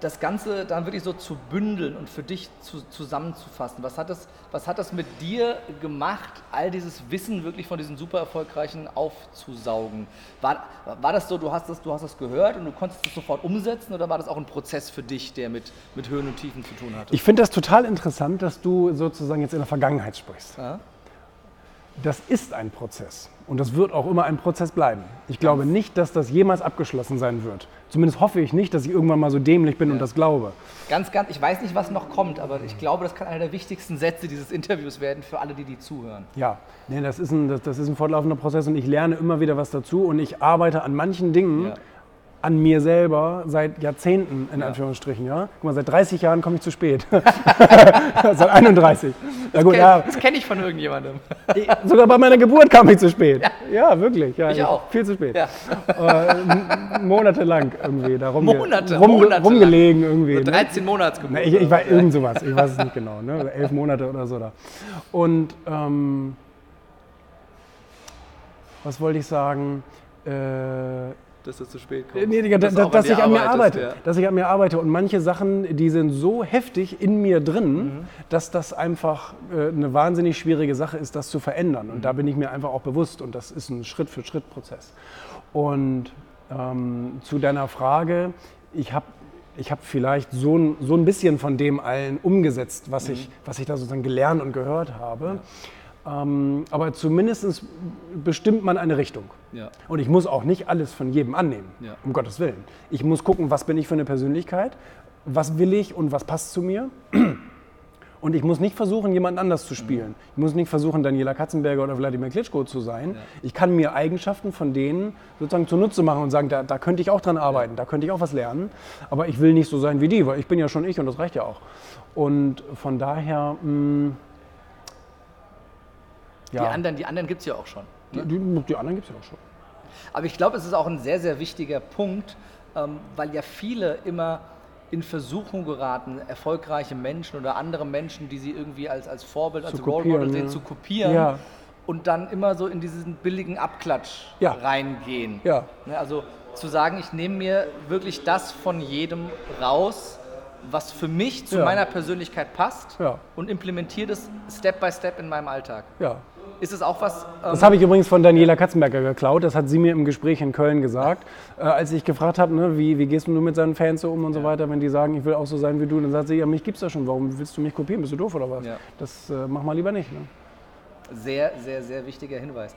das Ganze dann wirklich so zu bündeln und für dich zu, zusammenzufassen. Was hat, das, was hat das mit dir gemacht, all dieses Wissen wirklich von diesen super erfolgreichen aufzusaugen? War, war das so, du hast das, du hast das gehört und du konntest es sofort umsetzen oder war das auch ein Prozess für dich, der mit, mit Höhen und Tiefen zu tun hatte? Ich finde das total interessant, dass du sozusagen jetzt in der Vergangenheit sprichst. Ja? Das ist ein Prozess. Und das wird auch immer ein Prozess bleiben. Ich glaube nicht, dass das jemals abgeschlossen sein wird. Zumindest hoffe ich nicht, dass ich irgendwann mal so dämlich bin ja. und das glaube. Ganz, ganz, ich weiß nicht, was noch kommt, aber ich glaube, das kann einer der wichtigsten Sätze dieses Interviews werden für alle, die die zuhören. Ja, nee, das, ist ein, das, das ist ein fortlaufender Prozess und ich lerne immer wieder was dazu und ich arbeite an manchen Dingen, ja an mir selber seit Jahrzehnten, in ja. Anführungsstrichen. Ja? Guck mal, seit 30 Jahren komme ich zu spät. seit 31. Das kenne ja. kenn ich von irgendjemandem. Sogar bei meiner Geburt kam ich zu spät. Ja, ja wirklich. Ja, ich auch. Viel zu spät. Äh, monatelang irgendwie. Da rumge Monate, rum, Monate rumgelegen lang. irgendwie. So 13 ne? Monatsgeburt. Ich, ich war irgend sowas. Ich weiß es nicht genau. Ne? Elf Monate oder so da. Und ähm, was wollte ich sagen? Äh, dass du zu spät kommst. Nee, Digga, dass, dass, dass ich an mir arbeite. Ja. Dass ich an mir arbeite. Und manche Sachen, die sind so heftig in mir drin, mhm. dass das einfach äh, eine wahnsinnig schwierige Sache ist, das zu verändern. Und mhm. da bin ich mir einfach auch bewusst. Und das ist ein Schritt-für-Schritt-Prozess. Und ähm, zu deiner Frage, ich habe ich habe vielleicht so ein, so ein bisschen von dem allen umgesetzt, was, mhm. ich, was ich da sozusagen gelernt und gehört habe. Ja. Ähm, aber zumindest bestimmt man eine Richtung. Ja. Und ich muss auch nicht alles von jedem annehmen, ja. um Gottes Willen. Ich muss gucken, was bin ich für eine Persönlichkeit, was will ich und was passt zu mir. Und ich muss nicht versuchen, jemand anders zu spielen. Mhm. Ich muss nicht versuchen, Daniela Katzenberger oder Wladimir Klitschko zu sein. Ja. Ich kann mir Eigenschaften von denen sozusagen zunutze machen und sagen, da, da könnte ich auch dran arbeiten, ja. da könnte ich auch was lernen. Aber ich will nicht so sein wie die, weil ich bin ja schon ich und das reicht ja auch. Und von daher... Mh, mm, ja. Die anderen, die anderen gibt es ja auch schon. Ne? Die, die, die, anderen gibt es ja auch schon. Aber ich glaube, es ist auch ein sehr, sehr wichtiger Punkt, ähm, weil ja viele immer in Versuchung geraten, erfolgreiche Menschen oder andere Menschen, die sie irgendwie als, als Vorbild, zu als Role Model sehen, ja. zu kopieren. Ja. Und dann immer so in diesen billigen Abklatsch ja. reingehen. Ne, also zu sagen, ich nehme mir wirklich das von jedem raus, was für mich zu meiner Persönlichkeit passt und implementiere das Step by Step in meinem Alltag. Ja. Ist es auch was? Ähm das habe ich übrigens von Daniela Katzenberger geklaut. Das hat sie mir im Gespräch in Köln gesagt. Äh, als ich gefragt habe, ne, wie, wie gehst du mit seinen Fans so um und ja. so weiter, wenn die sagen, ich will auch so sein wie du, dann sagt sie, ja, mich gibt's ja schon. Warum willst du mich kopieren? Bist du doof oder was? Ja. Das äh, mach mal lieber nicht. Ne? Sehr, sehr, sehr wichtiger Hinweis.